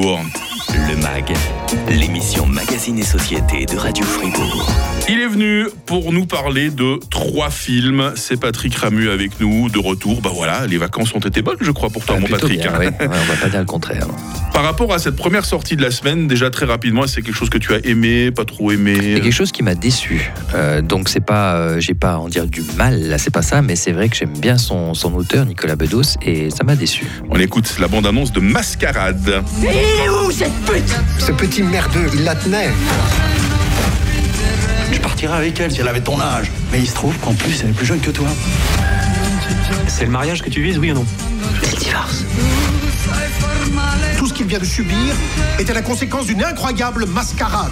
Fribourg. Le MAG, l'émission Magazine et Société de Radio Fribourg. Il est venu pour nous parler de trois films. C'est Patrick Ramu avec nous, de retour. Bah voilà, les vacances ont été bonnes, je crois, pour toi, Ah, mon Patrick. bien, ouais. Ouais, on va pas dire le contraire. Par rapport à cette première sortie de la semaine, déjà très rapidement, c'est quelque chose que tu as aimé, pas trop aimé? C'est quelque chose qui m'a déçu. Euh, donc c'est pas, euh, j'ai pas à en dire du mal, là c'est pas ça, mais c'est vrai que j'aime bien son, son auteur Nicolas Bedos et ça m'a déçu. On écoute la bande-annonce de Mascarade. Ce petit merdeux, il la tenait. Je partirais avec elle si elle avait ton âge. Mais il se trouve qu'en plus, elle est plus jeune que toi. C'est le mariage que tu vises, oui ou non Tout ce qu'il vient de subir était la conséquence d'une incroyable mascarade.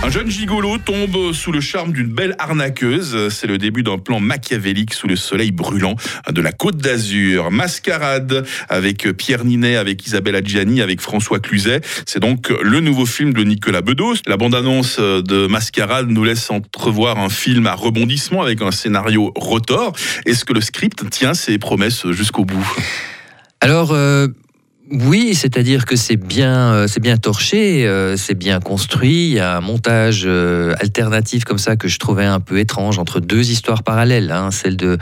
Un jeune gigolo tombe sous le charme d'une belle arnaqueuse. C'est le début d'un plan machiavélique sous le soleil brûlant de la Côte d'Azur. Mascarade avec Pierre Ninet, avec Isabelle Adjani, avec François Cluzet. C'est donc le nouveau film de Nicolas Bedos. La bande-annonce de Mascarade nous laisse entrevoir un film à rebondissement avec un scénario rotor. Est-ce que le script tient ses promesses jusqu'au bout? Alors euh, oui, c'est-à-dire que c'est bien, euh, bien torché, euh, c'est bien construit. Il y a un montage euh, alternatif comme ça que je trouvais un peu étrange entre deux histoires parallèles, hein, celle de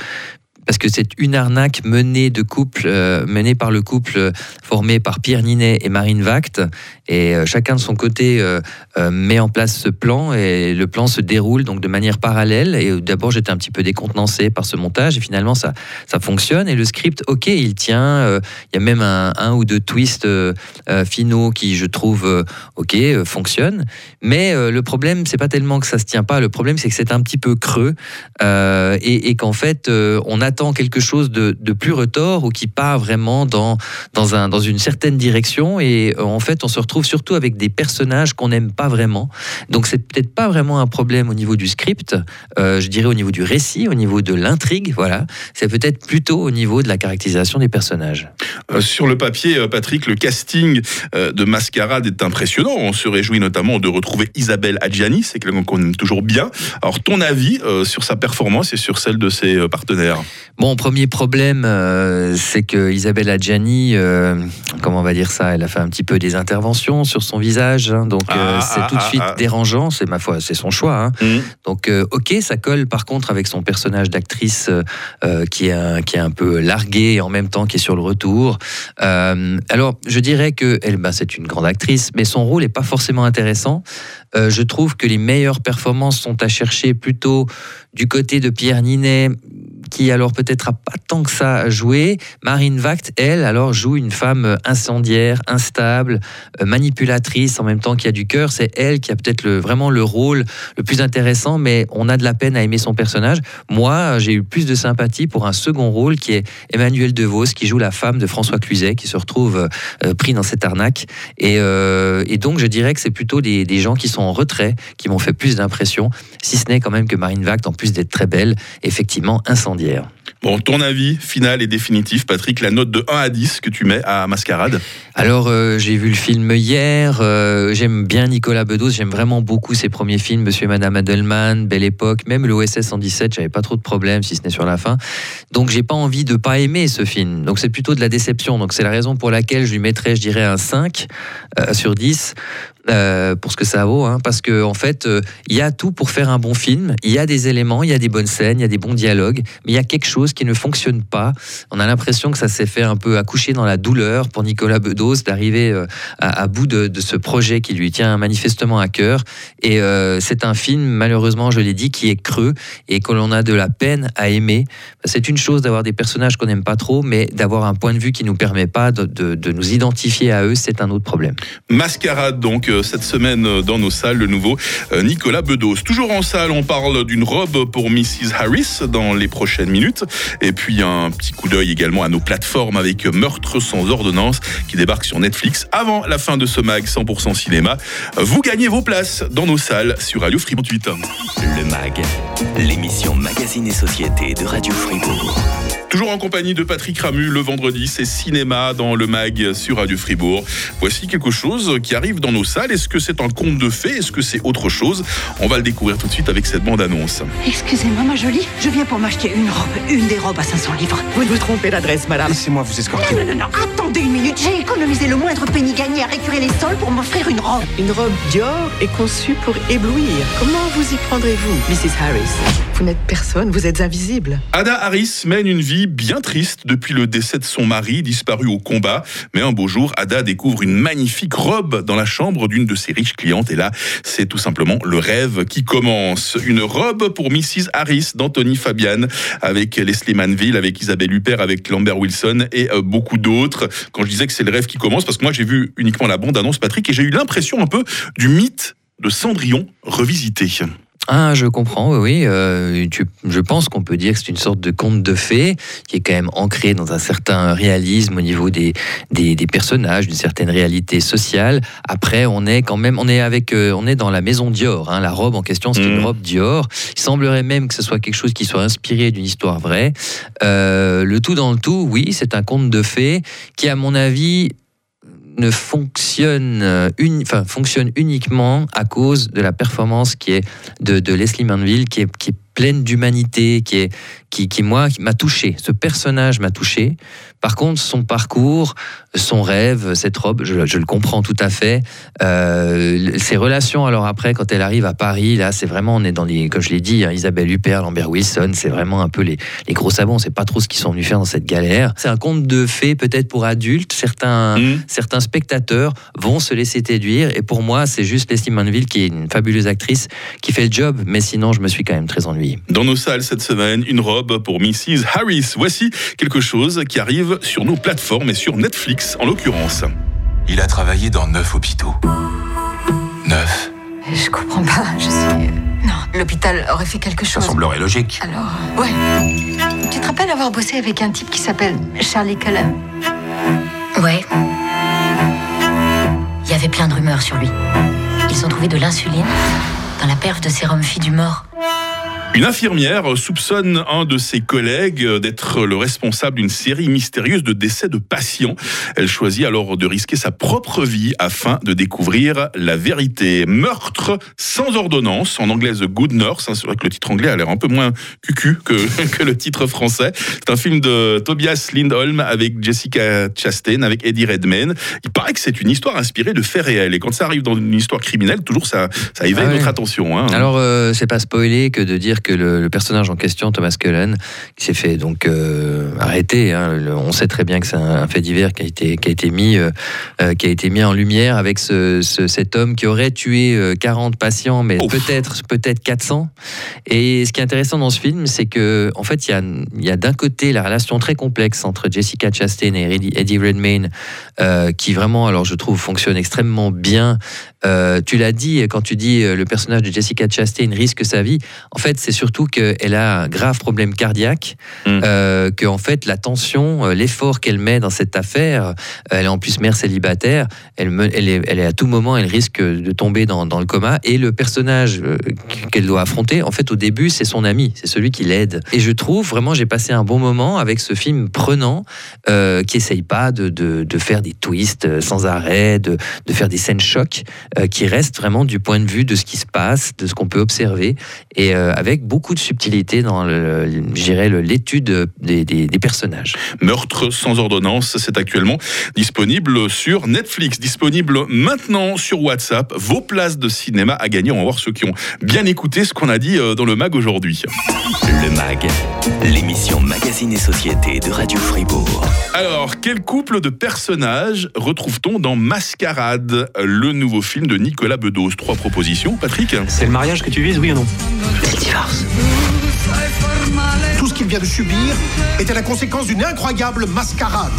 parce que c'est une arnaque menée de couple, menée par le couple formé par Pierre Ninet et Marine Vact, et euh, chacun de son côté euh, euh, met en place ce plan et le plan se déroule donc de manière parallèle. Et d'abord j'étais un petit peu décontenancé par ce montage et finalement ça ça fonctionne et le script ok il tient. Il y a même un, ou deux twists finaux qui je trouve ok fonctionnent. Mais le problème c'est pas tellement que ça se tient pas. Le problème c'est que c'est un petit peu creux et, qu'en fait on attend quelque chose de, de plus retors ou qui part vraiment dans dans un dans une certaine direction et en fait on se retrouve surtout avec des personnages qu'on n'aime pas vraiment. Donc c'est peut-être pas vraiment un problème au niveau du script, euh, je dirais au niveau du récit, au niveau de l'intrigue, voilà. C'est peut-être plutôt au niveau de la caractérisation des personnages. Euh, Sur le papier, euh, Patrick, le casting de Mascarade est impressionnant. On se réjouit notamment de retrouver Isabelle Adjani, c'est quelqu'un qu'on aime toujours bien. Alors, ton avis sur sa performance et sur celle de ses partenaires? Bon, premier problème, euh, c'est que Isabelle Adjani, euh, comment on va dire ça, elle a fait un petit peu des interventions sur son visage, hein, donc euh, Ah, c'est ah, tout de ah, suite ah. dérangeant. C'est ma foi, c'est son choix. hein. Mhm. Donc, euh, ok, ça colle par contre avec son personnage d'actrice euh, euh, qui, est un, qui est un peu largué et en même temps qui est sur le retour. Euh, alors, je dirais que elle, ben, c'est une grande actrice, mais son rôle n'est pas forcément intéressant. Euh, je trouve que les meilleures performances sont à chercher plutôt du côté de Pierre Ninet, qui alors peut-être a pas tant que ça à jouer. Marine Vact, elle, alors joue une femme incendiaire, instable, euh, manipulatrice en même temps qui a du cœur. C'est elle qui a peut-être le, vraiment le rôle le plus intéressant, mais on a de la peine à aimer son personnage. Moi, j'ai eu plus de sympathie pour un second rôle qui est Emmanuel DeVos, qui joue la femme de François Cluzet, qui se retrouve euh, pris dans cette arnaque. Et, euh, donc, je dirais que c'est plutôt des, des gens qui sont en retrait qui m'ont fait plus d'impression, si ce n'est quand même que Marine Vact, en plus d'être très belle, effectivement incendiaire. Bon, ton avis final et définitif, Patrick, la note de 1 à 10 que tu mets à Mascarade Alors, euh, j'ai vu le film hier. euh, j'aime bien Nicolas Bedos. J'aime vraiment beaucoup ses premiers films, Monsieur et Madame Adelman, Belle Époque, même l'OSS 117. J'avais pas trop de problèmes, si ce n'est sur la fin. Donc, j'ai pas envie de pas aimer ce film. Donc, c'est plutôt de la déception. Donc, c'est la raison pour laquelle je lui mettrais, je dirais, un 5 euh, sur 10. Euh, pour ce que ça vaut, hein, parce que en fait, euh, il y a tout pour faire un bon film. Il y a des éléments, il y a des bonnes scènes, il y a des bons dialogues, mais il y a quelque chose qui ne fonctionne pas. On a l'impression que ça s'est fait un peu accoucher dans la douleur pour Nicolas Bedos d'arriver euh, à, bout de, ce projet qui lui tient manifestement à cœur. Et c'est un film, malheureusement, je l'ai dit, qui est creux et que l'on a de la peine à aimer. C'est une chose d'avoir des personnages qu'on n'aime pas trop, mais d'avoir un point de vue qui nous permet pas de, de- nous identifier à eux, c'est un autre problème. Mascarade, donc, cette semaine euh, dans nos salles, le nouveau euh, Nicolas Bedos. Toujours en salle, on parle d'une robe pour Mrs. Harris dans les prochaines minutes. Et puis, un petit coup d'œil également à nos plateformes avec Meurtre sans ordonnance qui débarque sur Netflix avant la fin de ce mag 100% cinéma. Vous gagnez vos places dans nos salles sur Radio Fribourg 8. Le MAG, l'émission Magazine et Société de Radio Fribourg. Toujours en compagnie de Patrick Ramu, le vendredi, c'est cinéma dans le mag sur Radio Fribourg. Voici quelque chose qui arrive dans nos salles Est-ce que c'est un conte de fées? Est-ce que c'est autre chose? On va le découvrir tout de suite avec cette bande-annonce. Excusez-moi, ma jolie, je viens pour m'acheter une robe, une des robes à 500 livres. Vous vous trompez d'adresse, madame. Laissez-moi vous escorter. Non, non, non, non, attendez une minute, j'ai économisé le moindre penny gagné à récurer les sols pour m'offrir une robe. Une robe Dior est conçue pour éblouir. Comment vous y prendrez-vous, Mrs. Harris? Vous n'êtes personne, vous êtes invisible. Ada Harris mène une vie bien triste depuis le décès de son mari, disparu au combat. Mais un beau jour, Ada découvre une magnifique robe dans la chambre d'une de ses riches clientes. Et là, c'est tout simplement le rêve qui commence. Une robe pour Mrs. Harris d'Anthony Fabian, avec Leslie Manville, avec Isabelle Huppert, avec Lambert Wilson et euh, beaucoup d'autres. Quand je disais que c'est le rêve qui commence, parce que moi j'ai vu uniquement la bande-annonce, Patrick, et j'ai eu l'impression un peu du mythe de Cendrillon revisité. Ah, je comprends, oui, oui. Euh, tu- je pense qu'on peut dire que c'est une sorte de conte de fées qui est quand même ancré dans un certain réalisme au niveau des, des, des personnages, d'une certaine réalité sociale. Après, on est quand même, on est avec, euh, on est dans la maison Dior. hein. La robe en question, c'est une Mhm. robe Dior. Il semblerait même que ce soit quelque chose qui soit inspiré d'une histoire vraie. Euh, le tout dans le tout, oui, c'est un conte de fées qui, à mon avis, ne fonctionne, euh, enfin, fonctionne uniquement à cause de la performance qui est de, de Leslie Manville, qui est, qui est pleine d'humanité, qui est qui, qui moi qui m'a touché. Ce personnage m'a touché. Par contre, son parcours, son rêve, cette robe, je, je le comprends tout à fait. Euh, ses relations, alors après, quand elle arrive à Paris, là, c'est vraiment, on est dans les, comme je l'ai dit, hein, Isabelle Huppert, Lambert Wilson, c'est vraiment un peu les, les gros sabots. On sait pas trop ce qu'ils sont venus faire dans cette galère. C'est un conte de fées, peut-être pour adultes. Certains, Mhm. certains spectateurs vont se laisser séduire. Et pour moi, c'est juste Leslie Manville, qui est une fabuleuse actrice, qui fait le job. Mais sinon, je me suis quand même très ennuyé. Dans nos salles cette semaine, une robe pour Mrs. Harris. Voici quelque chose qui arrive sur nos plateformes et sur Netflix en l'occurrence. Il a travaillé dans neuf hôpitaux. Neuf. Je comprends pas, je suis... Non, l'hôpital aurait fait quelque Ça chose. semblerait logique. Alors, euh, ouais. Tu te rappelles avoir bossé avec un type qui s'appelle Charlie Cullen? Ouais. Il y avait plein de rumeurs sur lui. Ils ont trouvé de l'insuline dans la perf de sérum Phi du mort. Une infirmière soupçonne un de ses collègues d'être le responsable d'une série mystérieuse de décès de patients. Elle choisit alors de risquer sa propre vie afin de découvrir la vérité. Meurtre sans ordonnance, en anglais The Good Nurse. hein, C'est vrai que le titre anglais a l'air un peu moins cucu que, que le titre français. C'est un film de Tobias Lindholm avec Jessica Chastain, avec Eddie Redmayne. Il paraît que c'est une histoire inspirée de faits réels. Et quand ça arrive dans une histoire criminelle, toujours ça, ça éveille Ah ouais. notre attention. hein. Alors, euh, c'est pas spoilé que de dire que le, le personnage en question, Thomas Cullen, qui s'est fait donc euh, arrêter, hein, le- on sait très bien que c'est un, un fait divers qui a été, qui a été, mis, euh, euh, qui a été mis en lumière avec ce, ce- cet homme qui aurait tué euh, 40 patients, mais peut-être peut-être 400. Et ce qui est intéressant dans ce film, c'est que en fait, il y a, y a d'un côté la relation très complexe entre Jessica Chastain et Eddie, Eddie Redmayne, euh, qui vraiment, alors je trouve, fonctionne extrêmement bien. Euh, tu l'as dit quand tu dis euh, le personnage de Jessica Chastain risque sa vie. En fait, c'est surtout qu'elle a un grave problème cardiaque, Mm. euh, que en fait la tension, euh, l'effort qu'elle met dans cette affaire, euh, elle est en plus mère célibataire, elle, me- elle, est, elle est à tout moment, elle risque de tomber dans, dans le coma. Et le personnage qu'elle doit affronter, en fait, au début, c'est son ami, c'est celui qui l'aide. Et je trouve vraiment, j'ai passé un bon moment avec ce film prenant, euh, qui essaye pas de, de, de faire des twists sans arrêt, de, de faire des scènes chocs, euh, qui reste vraiment du point de vue de ce qui se passe, de ce qu'on peut observer, et euh, avec beaucoup de subtilité dans l'étude des, des- des personnages. Meurtre sans ordonnance, c'est actuellement disponible sur Netflix, disponible maintenant sur WhatsApp. Vos places de cinéma à gagner. On va voir ceux qui ont bien écouté ce qu'on a dit euh, dans le mag aujourd'hui. Le MAG, l'émission Magazine et Société de Radio Fribourg. Alors, quel couple de personnages retrouve-t-on dans Mascarade, le nouveau film de Nicolas Bedos Trois propositions, Patrick? C'est le mariage que tu vises, oui ou non? C'est le divorce. Tout ce qu'il vient de subir était la conséquence d'une incroyable mascarade.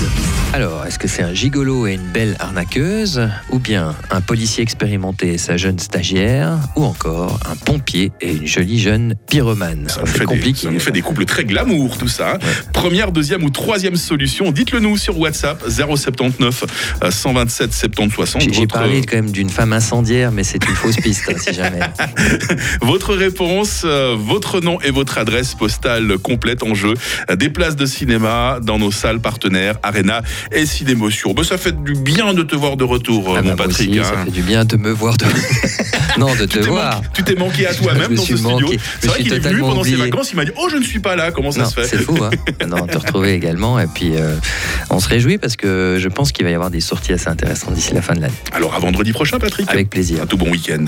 Alors, est-ce que c'est un gigolo et une belle arnaqueuse, ou bien un policier expérimenté et sa jeune stagiaire, ou encore un pompier et une jolie jeune pyromane? Ça nous, fait des, compliqué. ça nous fait des couples très glamour, tout ça. hein. Première, deuxième ou troisième solution, dites-le nous sur WhatsApp 079 euh, 127 70 60. J'ai j'ai Votre- parlé quand même d'une femme incendiaire, mais c'est une fausse piste, hein, si jamais. Votre réponse, euh, votre nom et votre adresse postale complète en jeu. Des places de cinéma dans nos salles partenaires Arena et si d'émotion. Bah, ça fait du bien de te voir de retour, Ah mon bah, Patrick. aussi, hein. Ça fait du bien de me voir. De... non, de te Tu voir. Tu t'es manqué à toi-même me dans ce studio. manqué. Je C'est vrai qu'il est venu pendant ses vacances, il m'a dit Oh, je ne suis pas là, comment ça Non, se fait c'est fou, hein. non, te retrouver également. Et puis, euh, on se réjouit parce que je pense qu'il va y avoir des sorties assez intéressantes d'ici la fin de l'année. Alors à vendredi prochain, Patrick. Avec plaisir. Un tout bon week-end.